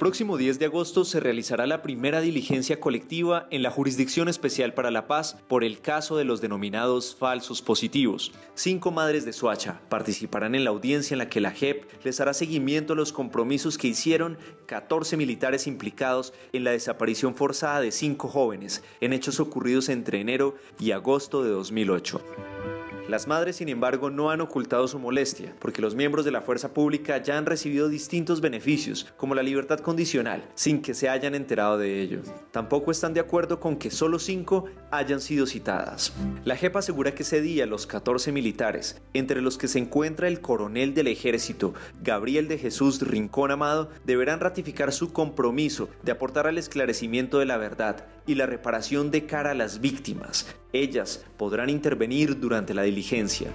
próximo 10 de agosto se realizará la primera diligencia colectiva en la Jurisdicción Especial para la Paz por el caso de los denominados falsos positivos. Cinco madres de Soacha participarán en la audiencia en la que la JEP les hará seguimiento a los compromisos que hicieron 14 militares implicados en la desaparición forzada de cinco jóvenes en hechos ocurridos entre enero y agosto de 2008. Las madres, sin embargo, no han ocultado su molestia, porque los miembros de la fuerza pública ya han recibido distintos beneficios, como la libertad condicional, sin que se hayan enterado de ello. Tampoco están de acuerdo con que solo cinco hayan sido citadas. La JEP asegura que ese día los 14 militares, entre los que se encuentra el coronel del ejército, Gabriel de Jesús Rincón Amado, deberán ratificar su compromiso de aportar al esclarecimiento de la verdad y la reparación de cara a las víctimas. Ellas podrán intervenir durante la diligencia.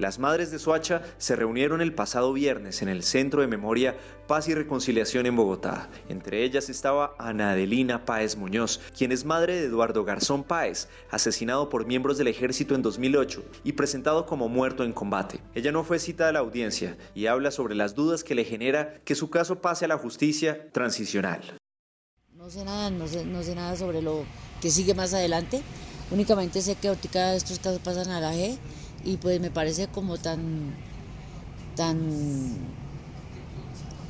Las madres de Soacha se reunieron el pasado viernes en el Centro de Memoria, Paz y Reconciliación en Bogotá. Entre ellas estaba Ana Adelina Páez Muñoz, quien es madre de Eduardo Garzón Páez, asesinado por miembros del ejército en 2008 y presentado como muerto en combate. Ella no fue citada a la audiencia y habla sobre las dudas que le genera que su caso pase a la justicia transicional. No sé nada, no sé, no sé nada sobre lo que sigue más adelante. Únicamente sé que ahorita estos casos pasan a la G y pues me parece como tan, tan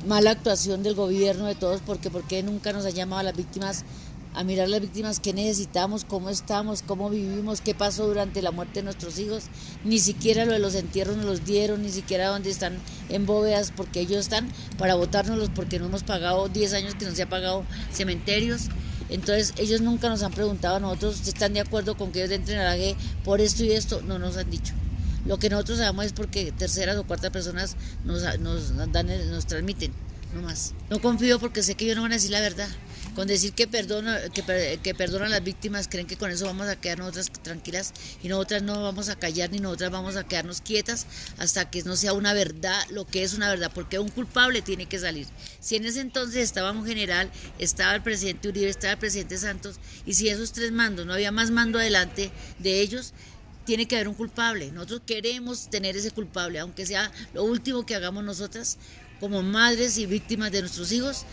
mala actuación del gobierno de todos porque porque nunca nos ha llamado a las víctimas a mirar las víctimas que necesitamos, cómo estamos, cómo vivimos, qué pasó durante la muerte de nuestros hijos. Ni siquiera lo de los entierros nos los dieron, ni siquiera donde están en bóvedas, porque ellos están para votárnoslos porque no hemos pagado 10 años que no se ha pagado cementerios. Entonces ellos nunca nos han preguntado a nosotros si están de acuerdo con que ellos entren a la G por esto y esto, no nos han dicho. Lo que nosotros sabemos es porque terceras o cuartas personas nos, nos, dan, nos transmiten, no más. No confío porque sé que ellos no van a decir la verdad con decir que que, que perdonan a las víctimas, creen que con eso vamos a quedar nosotras tranquilas y nosotras no vamos a callar ni nosotras vamos a quedarnos quietas hasta que no sea una verdad lo que es una verdad, porque un culpable tiene que salir. Si en ese entonces estaba un general, estaba el presidente Uribe, estaba el presidente Santos, y si esos tres mandos, no había más mando adelante de ellos, tiene que haber un culpable. Nosotros queremos tener ese culpable, aunque sea lo último que hagamos nosotras como madres y víctimas de nuestros hijos,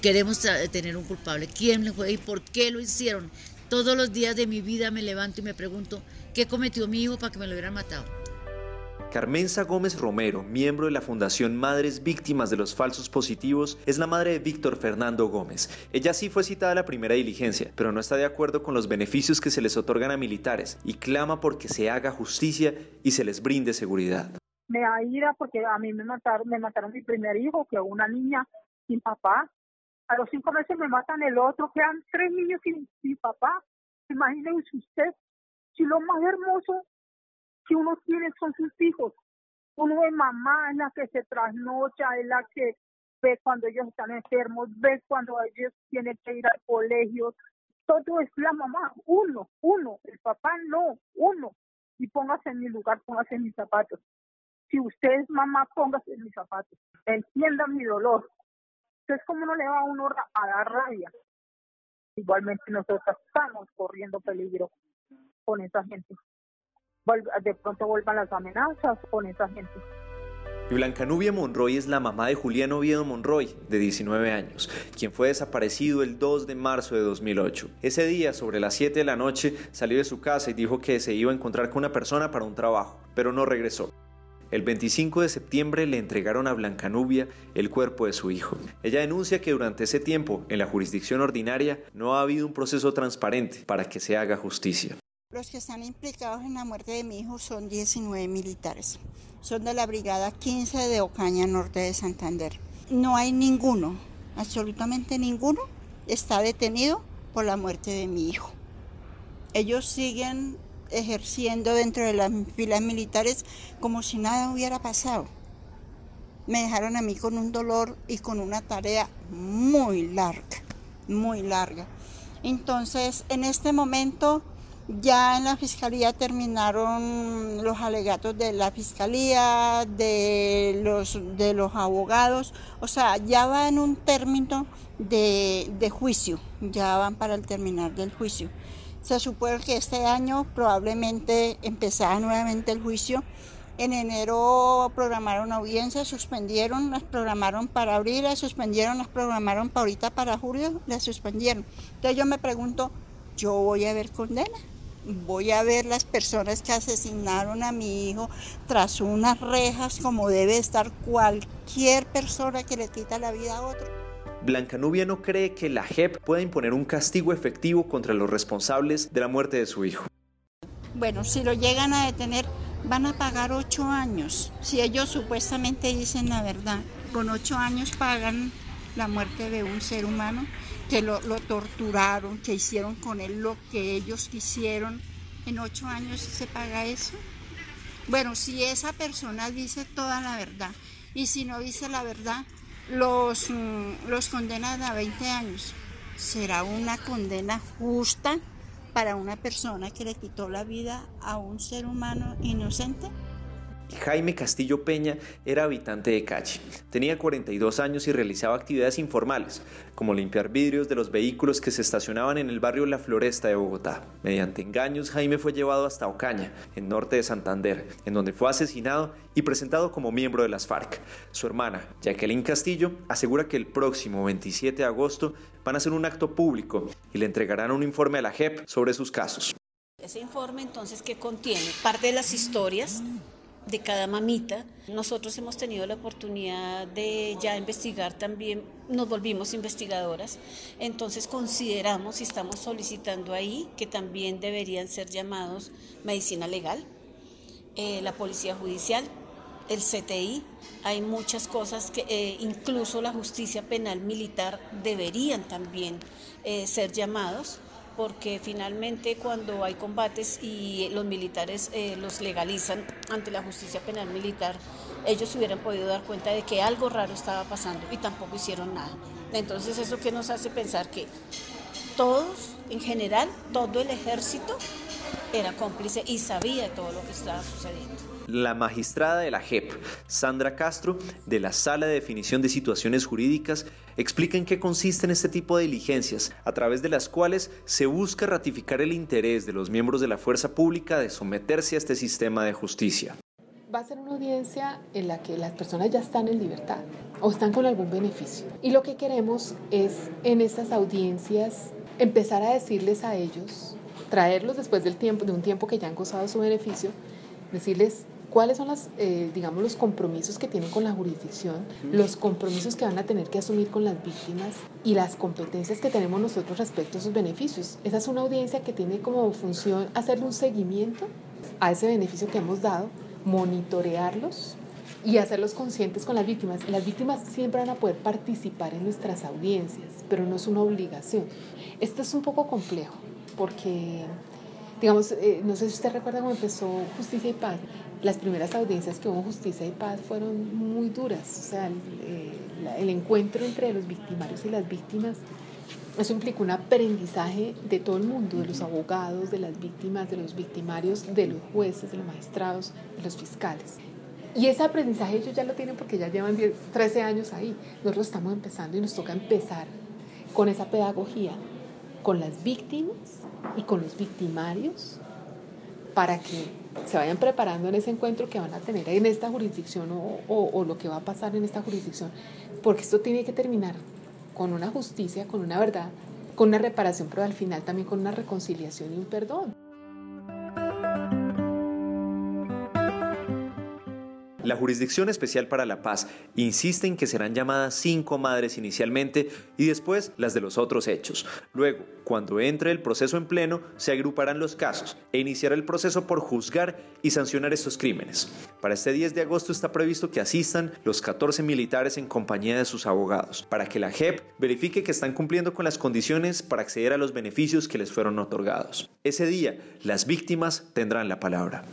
queremos tener un culpable. ¿Quién le fue y por qué lo hicieron? Todos los días de mi vida me levanto y me pregunto, ¿qué cometió mi hijo para que me lo hubieran matado? Carmenza Gómez Romero, miembro de la Fundación Madres Víctimas de los Falsos Positivos, es la madre de Víctor Fernando Gómez. Ella sí fue citada a la primera diligencia, pero no está de acuerdo con los beneficios que se les otorgan a militares y clama porque se haga justicia y se les brinde seguridad. Me da ira porque a mí me mataron, me mataron mi primer hijo, que una niña sin papá, a los cinco meses me matan el otro, quedan tres niños sin, papá. Imagínense usted, si lo más hermoso que uno tiene son sus hijos. Uno es mamá, es la que se trasnocha, es la que ve cuando ellos están enfermos, ve cuando ellos tienen que ir al colegio. Todo es la mamá, uno, uno, el papá no, uno. Y póngase en mi lugar, póngase en mis zapatos. Si usted es mamá, póngase en mis zapatos. Entienda mi dolor. Entonces, ¿cómo no le va a uno a dar rabia? Igualmente nosotros estamos corriendo peligro con esa gente. De pronto vuelvan las amenazas con esa gente. Blanca Nubia Monroy es la mamá de Julián Oviedo Monroy, de 19 años, quien fue desaparecido el 2 de marzo de 2008. Ese día, sobre las 7 de la noche, salió de su casa y dijo que se iba a encontrar con una persona para un trabajo, pero no regresó. El 25 de septiembre le entregaron a Blancanubia el cuerpo de su hijo. Ella denuncia que durante ese tiempo, en la jurisdicción ordinaria, no ha habido un proceso transparente para que se haga justicia. Los que están implicados en la muerte de mi hijo son 19 militares. Son de la Brigada 15 de Ocaña, norte de Santander. No hay ninguno, absolutamente ninguno, está detenido por la muerte de mi hijo. Ellos siguen ejerciendo dentro de las filas militares como si nada hubiera pasado. Me dejaron a mí con un dolor y con una tarea muy larga, muy larga. Entonces, en este momento ya en la fiscalía terminaron los alegatos de la fiscalía, de los, de los abogados, o sea, ya va en un término de, de juicio, ya van para el terminar del juicio. Se supone que este año probablemente empezará nuevamente el juicio En enero programaron audiencias, suspendieron, las programaron para abril, las suspendieron, las programaron para ahorita para julio, las suspendieron. Entonces yo me pregunto, ¿yo voy a ver condena? voy a ver las personas que asesinaron a mi hijo tras unas rejas como debe estar cualquier persona que le quita la vida a otro. Blancanubia no cree que la JEP pueda imponer un castigo efectivo contra los responsables de la muerte de su hijo. Bueno, si lo llegan a detener, van a pagar ocho años. Si ellos supuestamente dicen la verdad, con ocho años pagan la muerte de un ser humano que lo, torturaron, que hicieron con él lo que ellos quisieron. En ocho años se paga eso. Bueno, si esa persona dice toda la verdad y si no dice la verdad, los, mm, los condenan a 20 años. ¿Será una condena justa para una persona que le quitó la vida a un ser humano inocente? Jaime Castillo Peña era habitante de calle. Tenía 42 años y realizaba actividades informales, como limpiar vidrios de los vehículos que se estacionaban en el barrio La Floresta de Bogotá. Mediante engaños, Jaime fue llevado hasta Ocaña, en norte de Santander, en donde fue asesinado y presentado como miembro de las FARC. Su hermana, Jacqueline Castillo, asegura que el próximo 27 de agosto van a hacer un acto público y le entregarán un informe a la JEP sobre sus casos. Ese informe entonces que contiene parte de las historias de cada mamita. Nosotros hemos tenido la oportunidad de ya investigar también, nos volvimos investigadoras, entonces consideramos y estamos solicitando ahí que también deberían ser llamados medicina legal, eh, la policía judicial, el CTI, hay muchas cosas que eh, incluso la justicia penal militar deberían también eh, ser llamados porque finalmente cuando hay combates y los militares eh, los legalizan ante la justicia penal militar, ellos hubieran podido dar cuenta de que algo raro estaba pasando y tampoco hicieron nada. Entonces eso que nos hace pensar que todos, en general, todo el ejército era cómplice y sabía todo lo que estaba sucediendo la magistrada de la JEP, Sandra Castro, de la Sala de Definición de Situaciones Jurídicas, explica en qué consisten este tipo de diligencias, a través de las cuales se busca ratificar el interés de los miembros de la fuerza pública de someterse a este sistema de justicia. Va a ser una audiencia en la que las personas ya están en libertad o están con algún beneficio. Y lo que queremos es en estas audiencias empezar a decirles a ellos, traerlos después del tiempo, de un tiempo que ya han gozado su beneficio, decirles cuáles son las, eh, digamos, los compromisos que tienen con la jurisdicción, los compromisos que van a tener que asumir con las víctimas y las competencias que tenemos nosotros respecto a esos beneficios. Esa es una audiencia que tiene como función hacerle un seguimiento a ese beneficio que hemos dado, monitorearlos y hacerlos conscientes con las víctimas. Las víctimas siempre van a poder participar en nuestras audiencias, pero no es una obligación. Esto es un poco complejo porque digamos, eh, no sé si usted recuerda cómo empezó Justicia y Paz las primeras audiencias que hubo en Justicia y Paz fueron muy duras. O sea, el, eh, encuentro entre los victimarios y las víctimas, eso implicó un aprendizaje de todo el mundo, de los abogados, de las víctimas, de los victimarios, de los jueces, de los magistrados, de los fiscales. Y ese aprendizaje ellos ya lo tienen porque ya llevan 13 años ahí. Nosotros estamos empezando y nos toca empezar con esa pedagogía, con las víctimas y con los victimarios, para que se vayan preparando en ese encuentro que van a tener en esta jurisdicción o, lo que va a pasar en esta jurisdicción, porque esto tiene que terminar con una justicia, con una verdad, con una reparación, pero al final también con una reconciliación y un perdón. La Jurisdicción Especial para la Paz insiste en que serán llamadas cinco madres inicialmente y después las de los otros hechos. Luego, cuando entre el proceso en pleno, se agruparán los casos e iniciará el proceso por juzgar y sancionar estos crímenes. Para este 10 de agosto está previsto que asistan los 14 militares en compañía de sus abogados, para que la JEP verifique que están cumpliendo con las condiciones para acceder a los beneficios que les fueron otorgados. Ese día, las víctimas tendrán la palabra.